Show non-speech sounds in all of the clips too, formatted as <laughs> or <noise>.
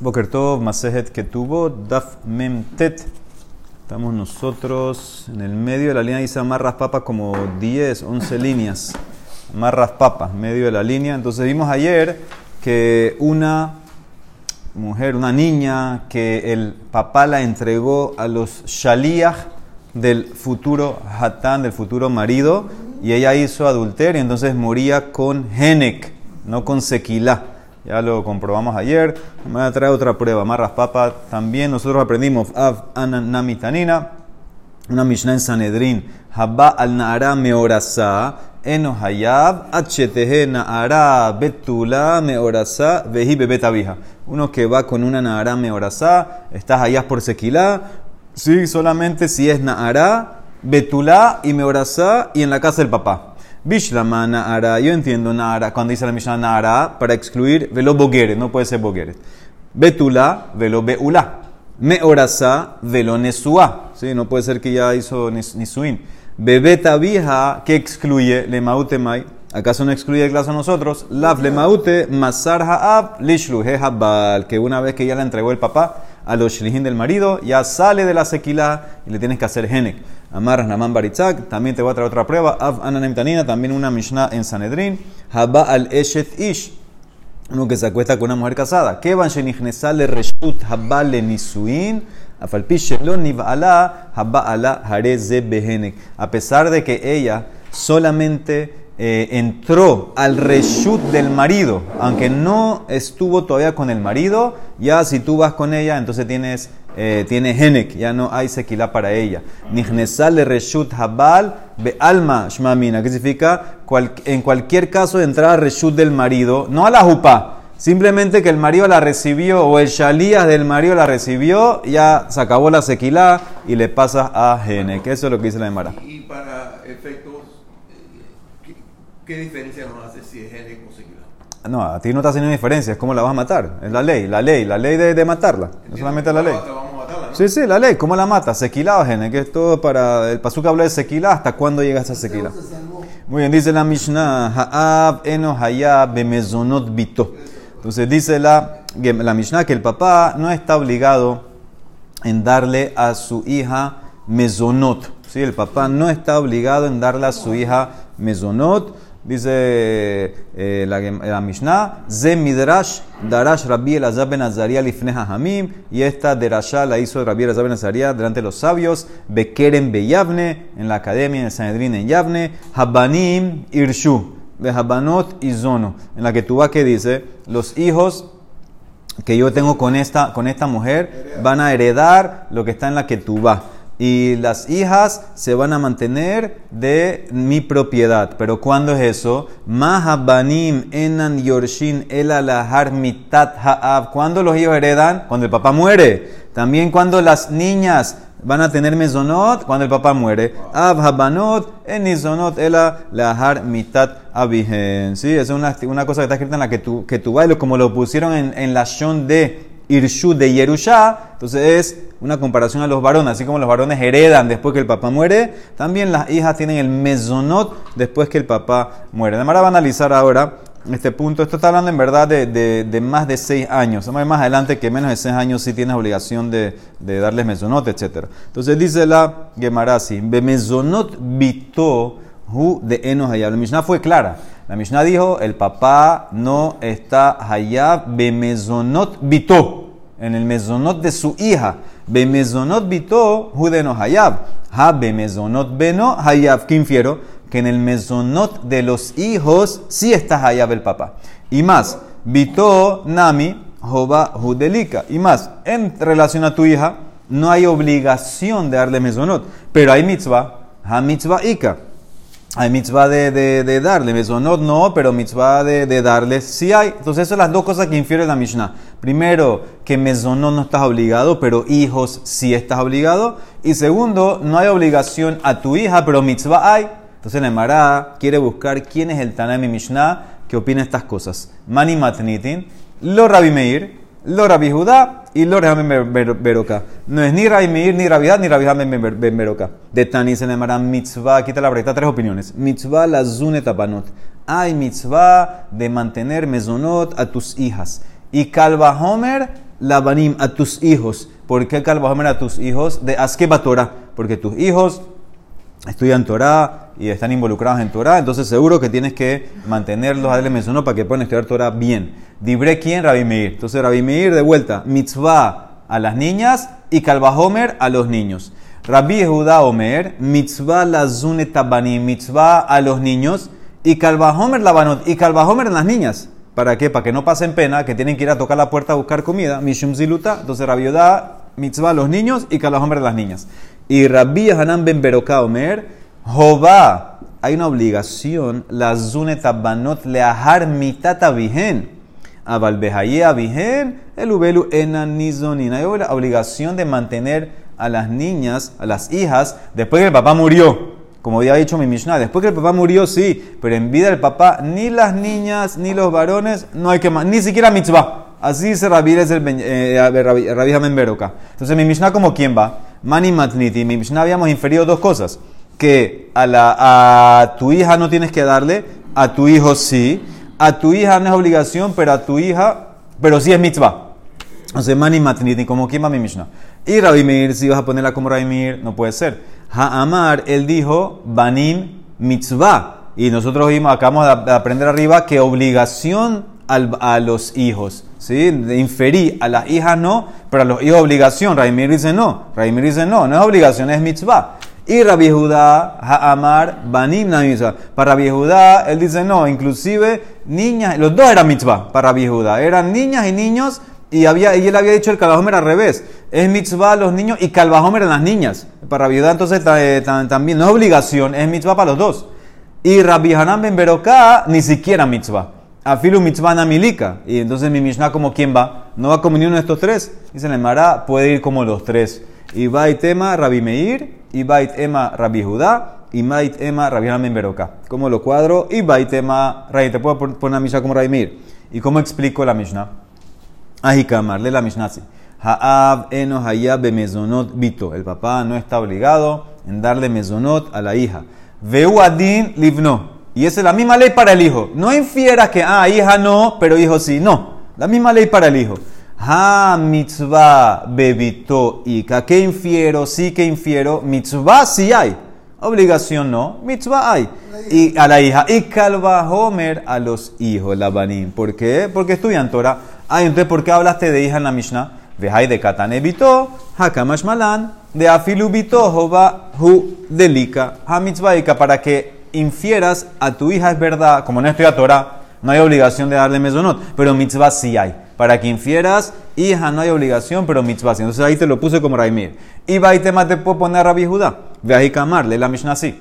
Boker Tov, Masejet tuvo, Daf Mem Tet. Estamos nosotros en el medio de la línea, dice amarras papas como 10, 11 líneas. Amarras papas, medio de la línea. Entonces vimos ayer que una mujer, una niña, que el papá la entregó a los shaliach del futuro hatán, del futuro marido, y ella hizo adulterio, entonces moría con Henek, no con Sequilá. Ya lo comprobamos ayer. Me voy a traer otra prueba. Marras papa también. Nosotros aprendimos Av Ananamitanina, una Mishnah en Sanedrin. Habba al Naara meorasa. Eno hayab. Hth Naara betula meorasa. Veji bebetavija. Uno que va con una Naara meorasa. Estás allá por sequilá. Sí, solamente si es Naara, betula y meorasa y en la casa del papá. Bishlama Naara, yo entiendo Naara, cuando dice la Mishnah Naara, para excluir velo bogueret, no puede ser bogueret. Betula, velo beula. Meorasa, velo nesua. ¿Sí? No puede ser que ya hizo nisuin. Bebeta vieja, que excluye le mautemai. ¿Acaso no excluye el caso a nosotros? Lav le maute, masar ha'ab, lishluhe habal. Que una vez que ya le entregó el papá a los shlihin del marido, ya sale de la sequila y le tienes que hacer genek. Amarras Naman Baritzak, también te voy a traer otra prueba. Av Ananem Tanina, también una Mishnah en Sanedrin. Haba al Eshet Ish, uno que se acuesta con una mujer casada. Kevan Shenichnesal le Reshut Haba le Nisuin. A pesar de que ella solamente eh, entró al reshut del marido, aunque no estuvo todavía con el marido, ya si tú vas con ella, entonces tienes eh, tiene Henek, ya no hay sequila para ella. Nihnesal reshut habal be alma shmamina, que significa en cualquier caso entrar al reshut del marido, no a la jupa, simplemente que el marido la recibió o el shalías del marido la recibió, ya se acabó la sequila y le pasa a Henek. Eso es lo que dice la Emara. Y para efectos, ¿qué, qué diferencia nos hace si es Henek o sequila? No, a ti no te hace ninguna diferencia, es como la vas a matar. Es la ley, la ley, la ley de, de matarla. No solamente la ley. Sí, sí, la ley, ¿cómo la mata? Sequila o gene, que es todo para. El pasuk habla de sequila, ¿hasta cuándo llega esa sequila? Muy bien, dice la Mishnah, Ha'ab eno hayab bemezonot bito. Entonces dice la, la Mishnah que el papá no está obligado en darle a su hija mezonot. ¿sí? El papá no está obligado en darle a su hija mezonot. Dice eh, la, Mishnah, Ze Midrash Darash Rabbi Elazar ben Azaria lifne hamim y esta derasha la hizo Rabbi Elazar ben Azaria delante de los sabios, Bekeren Beyavne, en la academia, en el Sanedrín en Yavne, Habanim Irshu, Behabanot Izono, en la que tú que dice, los hijos que yo tengo con esta, con esta mujer van a heredar lo que está en la que tú y las hijas se van a mantener de mi propiedad. Pero ¿cuándo es eso? Mahabanim enan yorshin el alahar mitat ha'ab. ¿Cuándo los hijos heredan? Cuando el papá muere. También cuando las niñas van a tener mezonot cuando el papá muere. Ab habanot en mezonot el alahar mitat abihen. Sí, es una, cosa que está escrita en la que tú, que tú bailes, como lo pusieron en, en la shon de Irshu de Yerusha. Entonces es una comparación a los varones, así como los varones heredan después que el papá muere, también las hijas tienen el mesonot después que el papá muere. Además, va a analizar ahora este punto. Esto está hablando en verdad de, más de seis años. Vamos a ver más adelante que menos de seis años sí tienes obligación de, darles mesonot, etc. Entonces dice la Gemarasi, be mesonot bito hu de enos hayab. La Mishnah fue clara. La Mishnah dijo, el papá no está hayab be mesonot bito. En el mesonot de su hija. Bemezonot bito, judeno hayab. Ha bemezonot beno hayab. ¿Qué infiero? Que en el mesonot de los hijos sí está hayab el papá. Y más, bito nami joba judelika. Y más, en relación a tu hija, no hay obligación de darle mesonot. Pero hay mitzvah, ha mitzvah ika. Hay mitzvah de, de, darle, mesonot no, pero mitzvah de, de darle sí hay. Entonces, esas son las dos cosas que infiere la Mishnah. Primero, que mesonot no estás obligado, pero hijos sí estás obligado. Y segundo, no hay obligación a tu hija, pero mitzvah hay. Entonces, la Emara quiere buscar quién es el Tanami Mishnah que opina estas cosas. Mani matnitin, lo Rabi Meir, lo Rabbi Judá y lo Rabbi Beroka. No es ni Rabbi Meir, ni Rabbi ni Rabbi Ben Beroka. De Tani se llamará mitzvah, quita la brecha, tres opiniones. Mitzvah la zune tapanot. Hay mitzvah de mantener mezonot a tus hijas. Y Calva Homer labanim a tus hijos. ¿Por qué Calvajomer a tus hijos? De Askeba Torah. Porque tus hijos estudian Torah y están involucrados en Torah, entonces seguro que tienes que mantenerlos, darle mencionó para que puedan estudiar Torah bien. Dibre quién, Rabbi Meir. Entonces Rabbi Meir de vuelta, mitzvah a las niñas y Calvajomer a los niños. Rabbi Judá Omer, mitzvah la tabanim, mitzvah a los niños y Calvajomer la banot y Calvajomer en las niñas. ¿Para qué? Para que no pasen pena, que tienen que ir a tocar la puerta a buscar comida. Mishum ziluta. Entonces Rabbi Judá, mitzvah a los niños y Calvajomer a las niñas. Y Rabbi Hanan ben Beroká Omer, Jobá, hay una obligación, la zunetabanot leahar mitata vigen. Abalbehayea vigen, el ubelu enanizonina. Hay la obligación de mantener a las niñas, a las hijas, después que el papá murió. Como había dicho mi Mishnah, después que el papá murió, sí, pero en vida del papá, ni las niñas ni los varones, no hay que más, ni siquiera mitzvah. Así dice Rabbi, es el Entonces, mi Mishnah, como quién va? Mani matniti. Mi Mishnah habíamos inferido dos cosas. Que a, la, a tu hija no tienes que darle, a tu hijo sí. A tu hija no es obligación, pero a tu hija, pero sí es mitzvah. Entonces, mani matniti, como quién va mi Mishnah. Y Rabbi Meir, si vas a ponerla como Rabbi Meir, no puede ser. Ha'amar, él dijo, banim mitzvah. Y nosotros vimos, acabamos de aprender arriba que obligación a los hijos. ¿sí? Inferí, a las hijas no, pero a los hijos obligación. Raimir dice no, Raimir dice no, no es obligación, es mitzvah. Y Rabbi Judá, Ha'amar, Banim mitzvah. Para Rabbi Judá, él dice no, inclusive niñas, los dos eran mitzvah para Rabbi Judá, eran niñas y niños, y, había, y él había dicho el calvajomer al revés, es mitzvah los niños y calvajomer a las niñas. Para Rabbi Judá entonces eh, también no es obligación, es mitzvah para los dos. Y Rabbi Hanan ben Beroká, ni siquiera mitzvah. Afilu mitzvah milika. Y entonces mi Mishnah, como quién va? ¿No va como ni uno de estos tres? Dice el Mara, puede ir como los tres. Y va y tema Rabbi Meir, y va y tema Rabbi Judá, y va y tema Rabbi Hanan Beroka. Como lo cuadro, y va y tema Rabbi. Te puedo poner la Mishnah como Rabbi Meir. ¿Y cómo explico la Mishnah? Ahikamar, lee la Mishnah así. Ha'ab eno hayab mezonot bito. El papá no está obligado en darle mezonot a la hija. Veu adin livno. Y esa es la misma ley para el hijo. No infieras que, ah, hija no, pero hijo sí. No, la misma ley para el hijo. Ha mitzvah bebito ika. ¿Qué infiero? Sí que infiero. Mitzvah sí hay. Obligación no. Mitzvah hay. Y a la hija. Y calva homer a los hijos, la banim. ¿Por qué? Porque estudian Torah. Ah, entonces, ¿por qué hablaste de hija en la Mishnah? Vejai de katane bito, hakamash malan, de afilu bito, jova hu delika, ha mitzvah ika, para que infieras a tu hija es verdad, como no estudia Torah, no hay obligación de darle mesonot, pero mitzvah sí hay. Para que infieras, hija no hay obligación, pero mitzvah sí. Entonces ahí te lo puse como Raimir. Y y te puedo poner a Rabbi Judá. Ve ahí Kamar, lee la Mishnah así.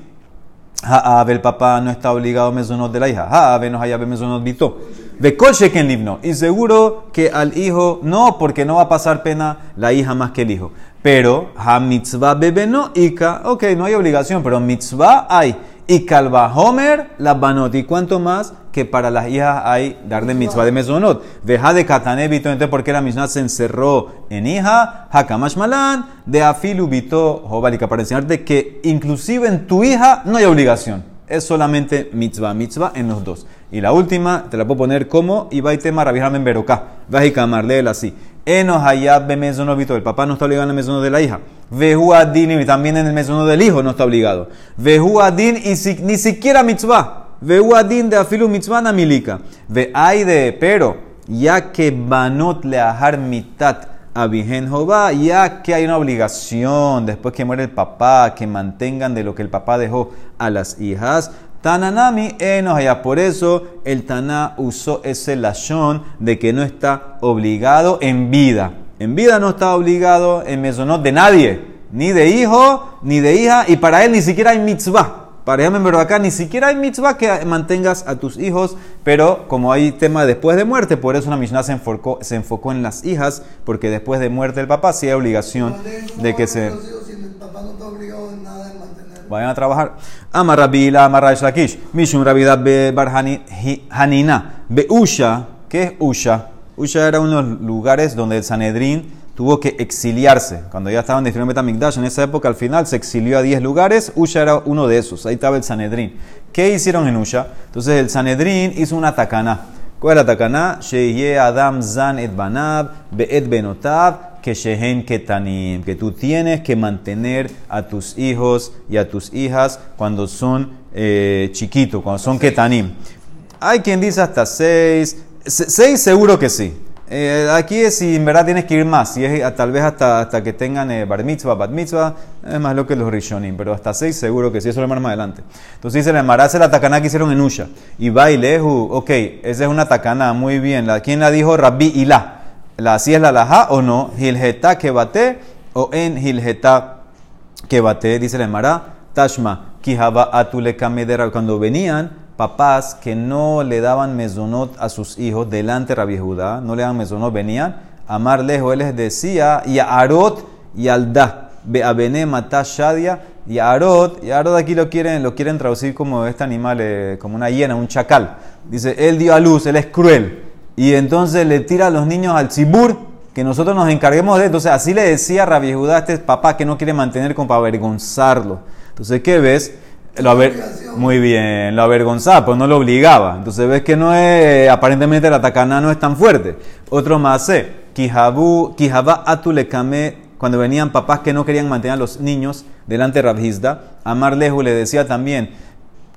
Ha'ab, el papá no está obligado a mesonot de la hija. Ha'ab, no hayab mesonot bito. Ve en libno. Y seguro que al hijo no, porque no va a pasar pena la hija más que el hijo. Pero, ha mitzvah bebe no ika. Ok, no hay obligación, pero mitzvah hay y calva Homer la banot. ¿Y cuánto más que para las hijas hay darle mitzvah de mesonot? Deja de katanebito, entonces porque la misma se encerró en hija, hakamash malan, de afilu bito para enseñarte que inclusive en tu hija no hay obligación. Es solamente mitzvah, mitzvah en los dos. Y la última, te la puedo poner como Ibaitema Rabihamen Beroká. Vajikamar, léela así. Enos hayab be mesonobito. El papá no está obligado en el mesono de la hija. Vehu adin y también en el mesono del hijo no está obligado. Vehu adin y ni siquiera mitzvah. Vehu adin de afilu mitzvah na milika. Ve de, pero ya que banot leahar mitat abihen jova, ya que hay una obligación después que muere el papá que mantengan de lo que el papá dejó a las hijas. Tananami allá. Por eso el Taná usó ese lashon de que no está obligado en vida. En vida no está obligado en mesonot de nadie, ni de hijo, ni de hija, y para él ni siquiera hay mitzvah. Para él, acá ni siquiera hay mitzvah que mantengas a tus hijos, pero como hay tema después de muerte, por eso una Mishnah se enfocó, se enfocó en las hijas, porque después de muerte del papá sí hay obligación de que se... Vayan a trabajar. Amar Rabila, Amar Shakish. Mishum Rabida be Hanina. Be Usha. ¿Qué es Usha? Usha era uno de los lugares donde el Sanedrín tuvo que exiliarse. Cuando ya estaban destruyendo Betamikdash, en esa época al final se exilió a 10 lugares. Usha era uno de esos. Ahí estaba el Sanedrín. ¿Qué hicieron en Usha? Entonces el Sanedrín hizo una tacana ¿Cuál es la takana? Sheye Adam Zan et Banab, Be'et Benotab, que Shehen Ketanim. Que tú tienes que mantener a tus hijos y a tus hijas cuando son eh, chiquitos, cuando son Ketanim. Hay quien dice hasta seis. Seis seguro que sí. Eh, aquí es si en verdad tienes que ir más, si es tal vez hasta, hasta que tengan eh, bar mitzvah, bat mitzvah, es más lo que los rishonim, pero hasta seis seguro que sí, eso lo más adelante. Entonces dice, el hace la takaná que hicieron en Usha. Y Bailehu, ok, esa es una takaná, muy bien. La, ¿Quién la dijo? Rabbi Ilá. ¿La así es la laja o no? Hilgeta que bate o en Hilgeta que bate, dice el Mará, Tashma, Kihaba Atule Kamedera, cuando venían papás que no le daban mesonot a sus hijos delante de Rabbi Judá, no le daban mesonot, venían a Mar lejos, él les decía, y a Arot y al Da, Beabene Matá Shadia, y a Arot, y a Arot aquí lo quieren, lo quieren traducir como este animal, eh, como una hiena, un chacal. Dice, él dio a luz, él es cruel. Y entonces le tira a los niños al Tzibur, que nosotros nos encarguemos de Entonces así le decía Rabbi Judá a este papá que no quiere mantener como para avergonzarlo. Entonces, ¿qué ves? Lo muy bien, lo avergonzaba, pues no lo obligaba. Entonces ves que no es, aparentemente la tacana no es tan fuerte. Otro más, eh, Kijaba Atulekame, cuando venían papás que no querían mantener a los niños delante de Rabhizda, Amar Lehu le decía también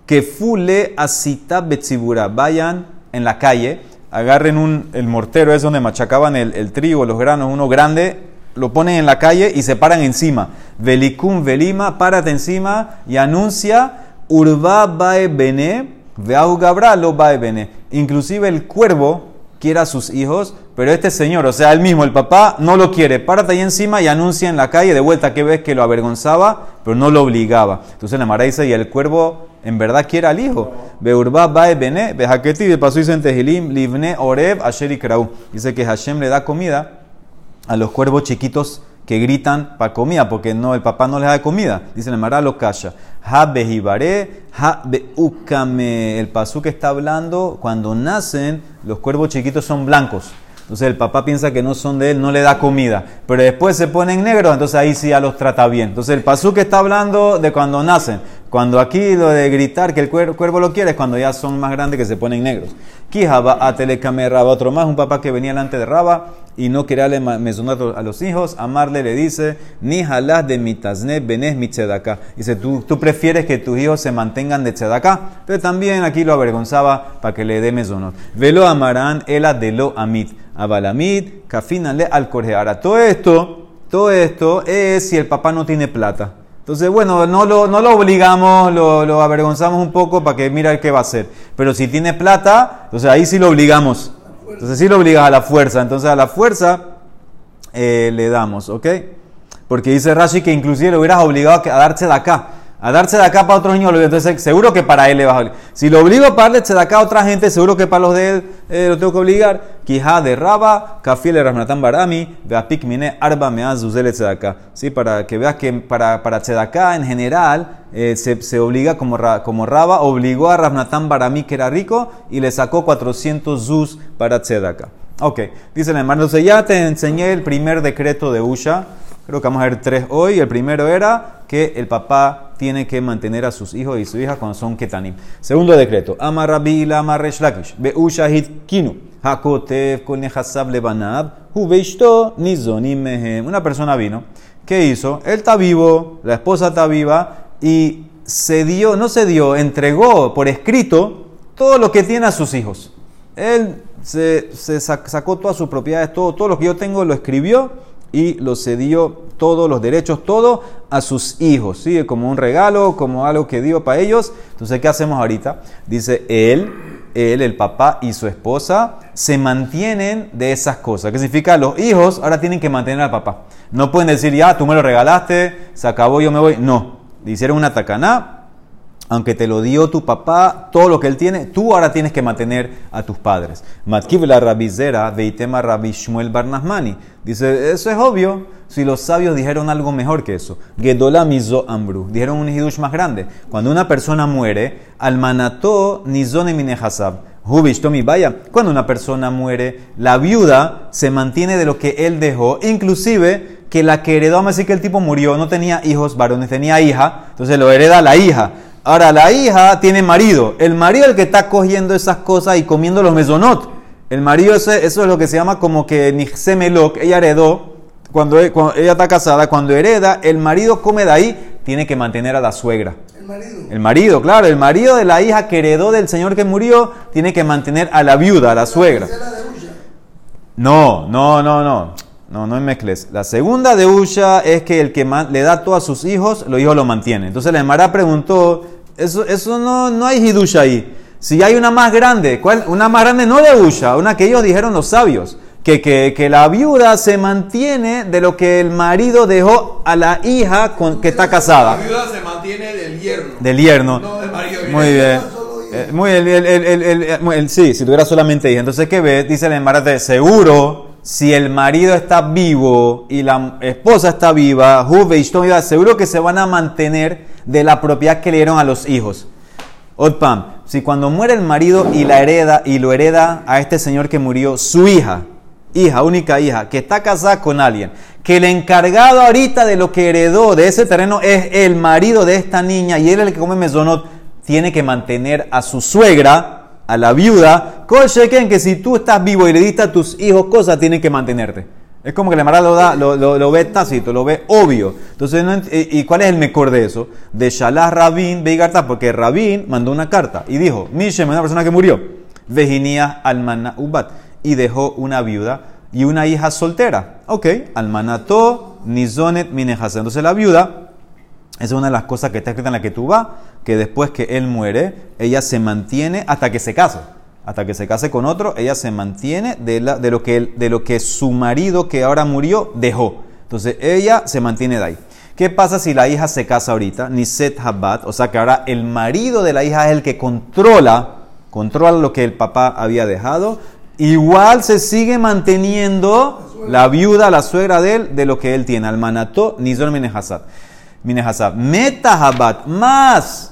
que fule asita betzibura, vayan en la calle, agarren un, el mortero, es donde machacaban el, el trigo, los granos, uno grande, lo ponen en la calle y se paran encima. Velicum velima, párate encima y anuncia urba bae bene, veahu gabra lo bae bene. Inclusive el cuervo quiere a sus hijos, pero este señor, o sea, él mismo, el papá, no lo quiere. Párate ahí encima y anuncia en la calle de vuelta que ves que lo avergonzaba, pero no lo obligaba. Entonces la Mara dice, y el cuervo en verdad quiere al hijo. Beurba bae bene, bejaketi, de paso en Tehilim, livne orev asheri kraú. Dice que Hashem le da comida a los cuervos chiquitos que gritan para comida, porque no, el papá no les da comida. Dice el Mara lo calla. Ha behibare, ha beukame. El pasú que está hablando, cuando nacen, los cuervos chiquitos son blancos. Entonces el papá piensa que no son de él, no le da comida. Pero después se ponen negros, entonces ahí sí ya los trata bien. Entonces el pasú que está hablando de cuando nacen. Cuando aquí lo de gritar que el cuervo lo quiere es cuando ya son más grandes que se ponen negros. Kijaba a telecame Raba, otro más, un papá que venía delante de Raba y no quería darle mesonato a los hijos. Amarle le dice, ni jalás de mitazne benes mi Dice, ¿tú, tú prefieres que tus hijos se mantengan de tzedaká. Pero también aquí lo avergonzaba para que le dé mesonot. Velo amarán, ela de lo amit. Abalamid, kafinale al Ahora, todo esto, todo esto es si el papá no tiene plata. Entonces, bueno, no lo, no lo obligamos, lo, avergonzamos un poco para que mira qué va a hacer. Pero si tiene plata, entonces ahí sí lo obligamos. Entonces sí lo obligas a la fuerza. Entonces a la fuerza eh, le damos, ¿ok? Porque dice Rashi que inclusive lo hubieras obligado a darse de acá a darse de acá para otros niños, entonces seguro que para él le va a obligar. Si lo obligo a darle acá a otra gente, seguro que para los de él eh, lo tengo que obligar. Quijá de Raba, Kafil Ramnatan Barami, Beapik Mine, Arba Mea Zuzel acá. Sí, para que veas que para, para Tzedaká en general eh, se, se, obliga como, como Raba, obligó a Ramnatan Barami que era rico y le sacó 400 Zuz para Tzedaká. Ok, dice hermano, entonces ya te enseñé el primer decreto de Usha. Creo que vamos a ver tres hoy. El primero era que el papá tiene que mantener a sus hijos y su hija cuando son ketanim. Segundo decreto. Amar Rabbi Amar Resh Lakish. Shahid Kinu. Hakotev Kol Nehasab Lebanab. Hubeishto Nizonim Mehem. Una persona vino. ¿Qué hizo? Él está vivo, la esposa está viva y se dio, no se dio, entregó por escrito todo lo que tiene a sus hijos. Él se, se sacó todas sus propiedades, todo, todo lo que yo tengo lo escribió y lo cedió todos los derechos, todo a sus hijos, ¿sí? Como un regalo, como algo que dio para ellos. Entonces, ¿qué hacemos ahorita? Dice, él, él, el papá y su esposa se mantienen de esas cosas. ¿Qué significa? Los hijos ahora tienen que mantener al papá. No pueden decir, ya, tú me lo regalaste, se acabó, yo me voy. No. Hicieron una tacaná, aunque te lo dio tu papá, todo lo que él tiene, tú ahora tienes que mantener a tus padres. Matkiv la rabizera veitema rabi Shmuel Barnasmani. Dice, eso es obvio, si los sabios dijeron algo mejor que eso. Gedola mizo ambru. Dijeron un hidush más grande. Cuando una persona muere, almanató nizone minehasab. Hubishtomi vaya. Cuando una persona muere, la viuda se mantiene de lo que él dejó, inclusive que la que heredó, vamos a decir que el tipo murió, no tenía hijos varones, tenía hija, entonces lo hereda la hija Ahora, la hija tiene marido. El marido es el que está cogiendo esas cosas y comiendo los mesonot. El marido, eso, eso es lo que se llama como que Nixemelok. Ella heredó, cuando, cuando ella está casada, cuando hereda, el marido come de ahí, tiene que mantener a la suegra. El marido. El marido, claro, el marido de la hija que heredó del señor que murió, tiene que mantener a la viuda, a la suegra. La de Ulla. No, no, no, no. No, no mezcles. La segunda de Usha es que el que le da todo a sus hijos, los hijos lo mantienen. Entonces la Emara preguntó, eso, eso no, no hay Hidusha ahí. Si hay una más grande, ¿cuál? Una más grande no de Usha, una que ellos dijeron los sabios. Que, que, que la viuda se mantiene de lo que el marido dejó a la hija con, que está La casada. viuda se mantiene del yerno. Del yerno. No del marido. Muy bien. Eh, muy bien, el, el- el- el- sí, si tuviera solamente hija. Entonces, ¿qué ves? Dice el embarate, seguro, si el marido está vivo y la esposa está viva, Juve y seguro que se van a mantener de la propiedad que le dieron a los hijos. Otpam, si cuando muere el marido y la hereda y lo hereda a este señor que murió, su hija, hija, única hija, que está casada con alguien, que el encargado ahorita de lo que heredó de ese terreno es el marido de esta niña y él es el que come mesonot, tiene que mantener a su suegra, a la viuda, sheken que si tú estás vivo y le diste a tus hijos cosas, tienen que mantenerte. Es como que la Mara lo, da, lo, lo- ve tácito, lo ve obvio. Entonces, ¿y cuál es el mejor de eso? De Shalah Rabin Beigarta, porque Rabin mandó una carta y dijo: Mishem, una persona que murió, Virginia Almana Ubat, y dejó una viuda y una hija soltera. Ok, Almanato Nizonet Minehasa. Entonces, la viuda esa es una de las cosas que está escrita en la que tú vas, que después que él muere, ella se mantiene hasta que se case. Hasta que se case con otro, ella se mantiene de, la- de, lo, que, de lo que su marido que ahora murió dejó. Entonces ella se mantiene de ahí. ¿Qué pasa si la hija se casa ahorita? Niset Habat, o sea que ahora el marido de la hija es el que controla, controla lo que el papá había dejado. Igual se sigue manteniendo la viuda, la suegra de él, de lo que él tiene. Al manató, nizon minehasad. Minehasad. Metahabat, más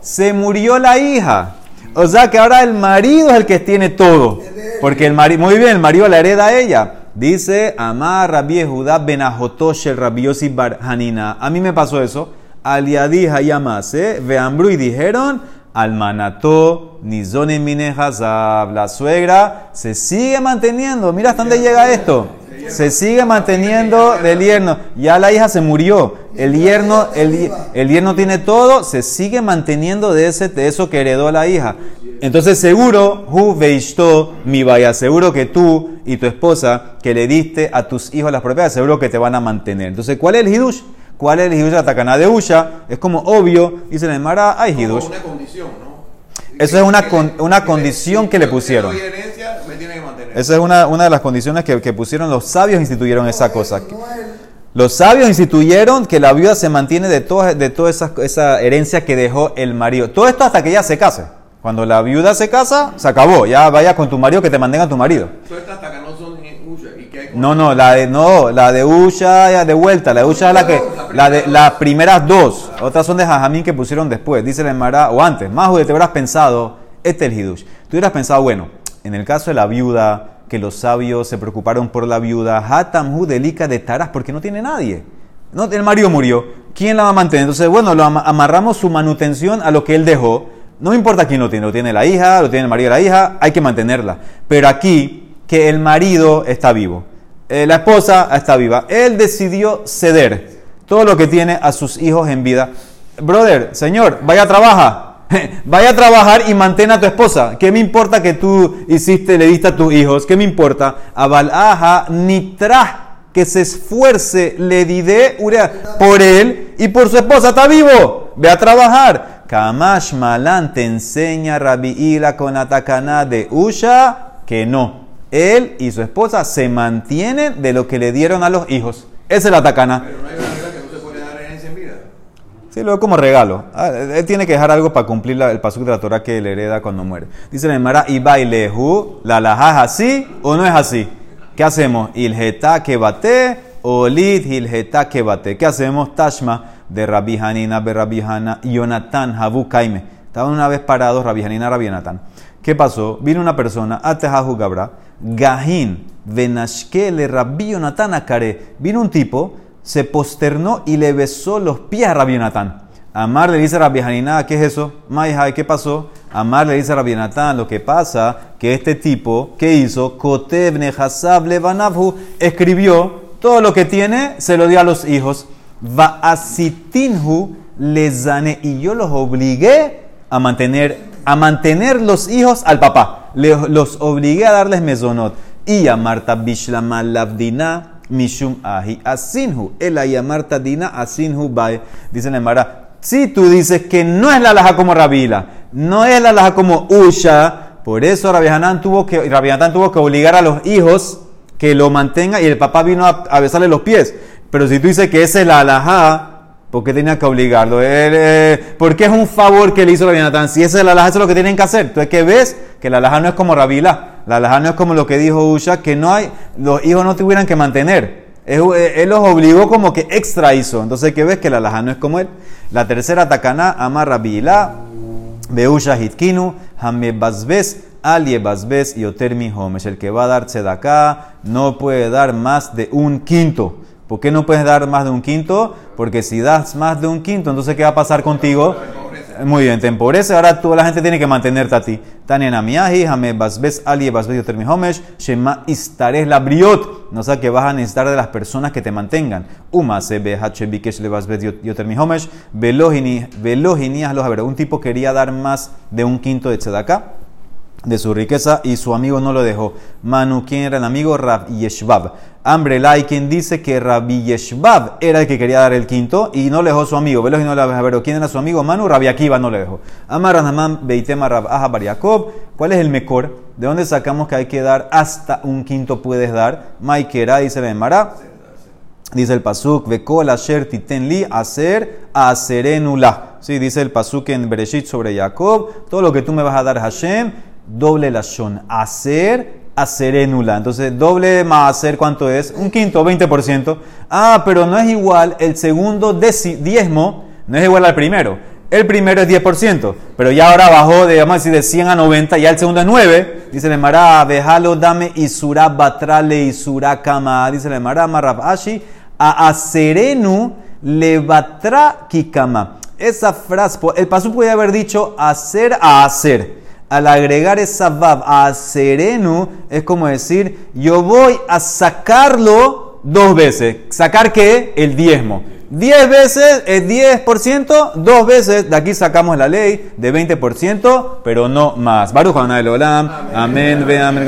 se murió la hija. O sea que ahora el marido es el que tiene todo. Porque el marido, muy bien, el marido la hereda a ella. Dice Amar Rabbi Judá Benajotosh el Rabbi Yossi Bar Hanina. A mí me pasó eso. Aliadija Yamase, Veambru y dijeron al manató, Nizone Minehazab. La suegra se sigue manteniendo. Mira hasta dónde llega esto. Se sigue manteniendo del yerno. Ya la hija se murió. El yerno, el, el yerno tiene todo, se sigue manteniendo de, ese, de eso que heredó la hija. Entonces seguro, hu veishto mi vaya, seguro que tú y tu esposa que le diste a tus hijos las propiedades, seguro que te van a mantener. Entonces, ¿cuál es el hidush? ¿Cuál es el hidush de la takaná de Usha? Es como obvio, dice la Emara, hay hidush. una condición, ¿no? Eso es una con- una condición que le pusieron. doy herencia, me tiene que mantener. Esa es una, una de las condiciones que, que pusieron los sabios, instituyeron esa cosa. Los sabios instituyeron que la viuda se mantiene de toda, de toda esa, esa herencia que dejó el marido. Todo esto hasta que ella se case. Cuando la viuda se casa, se acabó. Ya vaya con tu marido que te mantenga tu marido. Todas estas hasta que no son Usha. ¿Y qué hay con- No, no, la de, no, la de Usha de vuelta. La de Usha es la que, la de las primeras dos. Otras son de Jajamín que pusieron después. Dice la Emara, o antes. Más de te hubieras pensado, este es el Hidush. Tú hubieras pensado, bueno, en el caso de la viuda, que los sabios se preocuparon por la viuda, Hatamhu delica de Taras, porque no tiene nadie. No, el marido murió. ¿Quién la va a mantener? Entonces, bueno, lo ama- amarramos su manutención a lo que él dejó. No importa quién lo tiene, lo tiene la hija, lo tiene el marido la hija, hay que mantenerla. Pero aquí, que el marido está vivo, eh, la esposa está viva, él decidió ceder todo lo que tiene a sus hijos en vida. Brother, señor, vaya a trabajar. <laughs> Vaya a trabajar y mantén a tu esposa. ¿Qué me importa que tú hiciste, le diste a tus hijos? ¿Qué me importa? Abalaja nitra que se esfuerce, le dide urea, por él y por su esposa. Está vivo. Ve a trabajar. Kamash Malan te enseña Rabbi Ila con Atakaná de Usha que no. Él y su esposa se mantienen de lo que le dieron a los hijos. Esa es la Atakaná. Sí, lo veo como regalo. Ah, él tiene que dejar algo para cumplir la- el pasuk de la Torah que le hereda cuando muere. Dice la Emara, y bailehu, la laja es así o no es así. ¿Qué hacemos? Ilgeta que bate o lid ilgeta que bate. ¿Qué hacemos? Tashma de Rabbi Hanina, de Rabbi Hana, Yonatan, Habu Kaime. Estaban una vez parados Rabbi Hanina, Rabbi Yonatan. ¿Qué pasó? Vino una persona, Atejahu Gabra, Gahin, Venashke le Rabbi Yonatan Akare. Vino un tipo, se posternó y le besó los pies a Rabbi Yonatan. Amar le dice a Rabbi Hanina, ¿qué es eso? Maihai, ¿qué pasó? Amar le dice a Rabbi Natán, lo que pasa que este tipo, ¿qué hizo? Kotev Nehasab Levanavhu, escribió todo lo que tiene, se lo dio a los hijos. Vaasitinhu lezane, y yo los obligué a mantener, a mantener los hijos al papá. los obligué a darles mesonot. Y a Marta Bishlama Lavdina Mishum Ahi Asinhu. El Marta Dina Asinhu Bae. Dice la si tú dices que no es la laja como Rabila, no es la laja como Usha, por eso Rabbi tuvo que, tuvo que obligar a los hijos que lo mantengan y el papá vino a, besarle los pies. Pero si tú dices que es la alajá, ¿por qué tenía que obligarlo? Eh, porque es un favor que le hizo Rabbi Si esa es la alajá, eso es lo que tienen que hacer. Entonces, que ves que la alajá no es como Rabila. La alajá es como lo que dijo Usha, que no hay, los hijos no tuvieran que mantener. Eh, él, los obligó como que extra hizo. Entonces, ¿qué ves? Que la alajá es como él. La tercera takana, amarra bila, beusha hitkinu, hamebazbes, aliebazbes y otermi homesh. El que va a dar acá no puede dar más de un quinto. ¿Por qué no puedes dar más de un quinto? Porque si das más de un quinto, entonces ¿qué va a pasar contigo? Muy bien, te empobrece. Ahora toda la gente tiene que mantenerte a ti. Tania Namiahi, Hame Basbes, Ali Basbes Yotermi Homesh, Shema Istares la Briot. No sé que vas a necesitar de las personas que te mantengan. Uma se ve Bikesh le Basbes Yotermi Homesh, Velojini, Velojini, a ver, un tipo quería dar más de un quinto de tzedakah de su riqueza y su amigo no lo dejó. Manu, ¿quién era el amigo? Rab Yeshbab. Lai, quien dice que Rabbi Yeshbab era el que quería dar el quinto y no le dejó su amigo. Velo y no le ver, ¿quién era su amigo? Manu, Rabbi Akiva no le dejó. Amar Anamam Beitema Rab Aha Yaakov. ¿Cuál es el mejor? ¿De dónde sacamos que hay que dar hasta un quinto puedes dar? Maikera dice Mara. Dice el pasuk, Vekol Asher Titenli Aser Aserenula. Sí, dice el pasuk en Bereshit sobre Jacob. Todo lo que tú me vas a dar, Hashem, doble lashon. Hacer aserénula. Entonces, doble más hacer, ¿cuánto es? Un quinto, 20%. Ah, pero no es igual, el segundo diezmo no es igual al primero. El primero es 10%, pero ya ahora bajó de, vamos a decir, de 100 a 90, ya el segundo es 9. Dice le Mará, déjalo, dame isura batrale isura kama. Dice le Mará, ashi, a aserenu le batra kikama. Esa frase, el paso puede haber dicho hacer a hacer al agregar esa vav a serenu, es como decir, yo voy a sacarlo dos veces. ¿Sacar qué? El diezmo. Diez veces es 10%, dos veces, de aquí sacamos la ley de 20%, pero no más. Baruch Olam, amén, amén.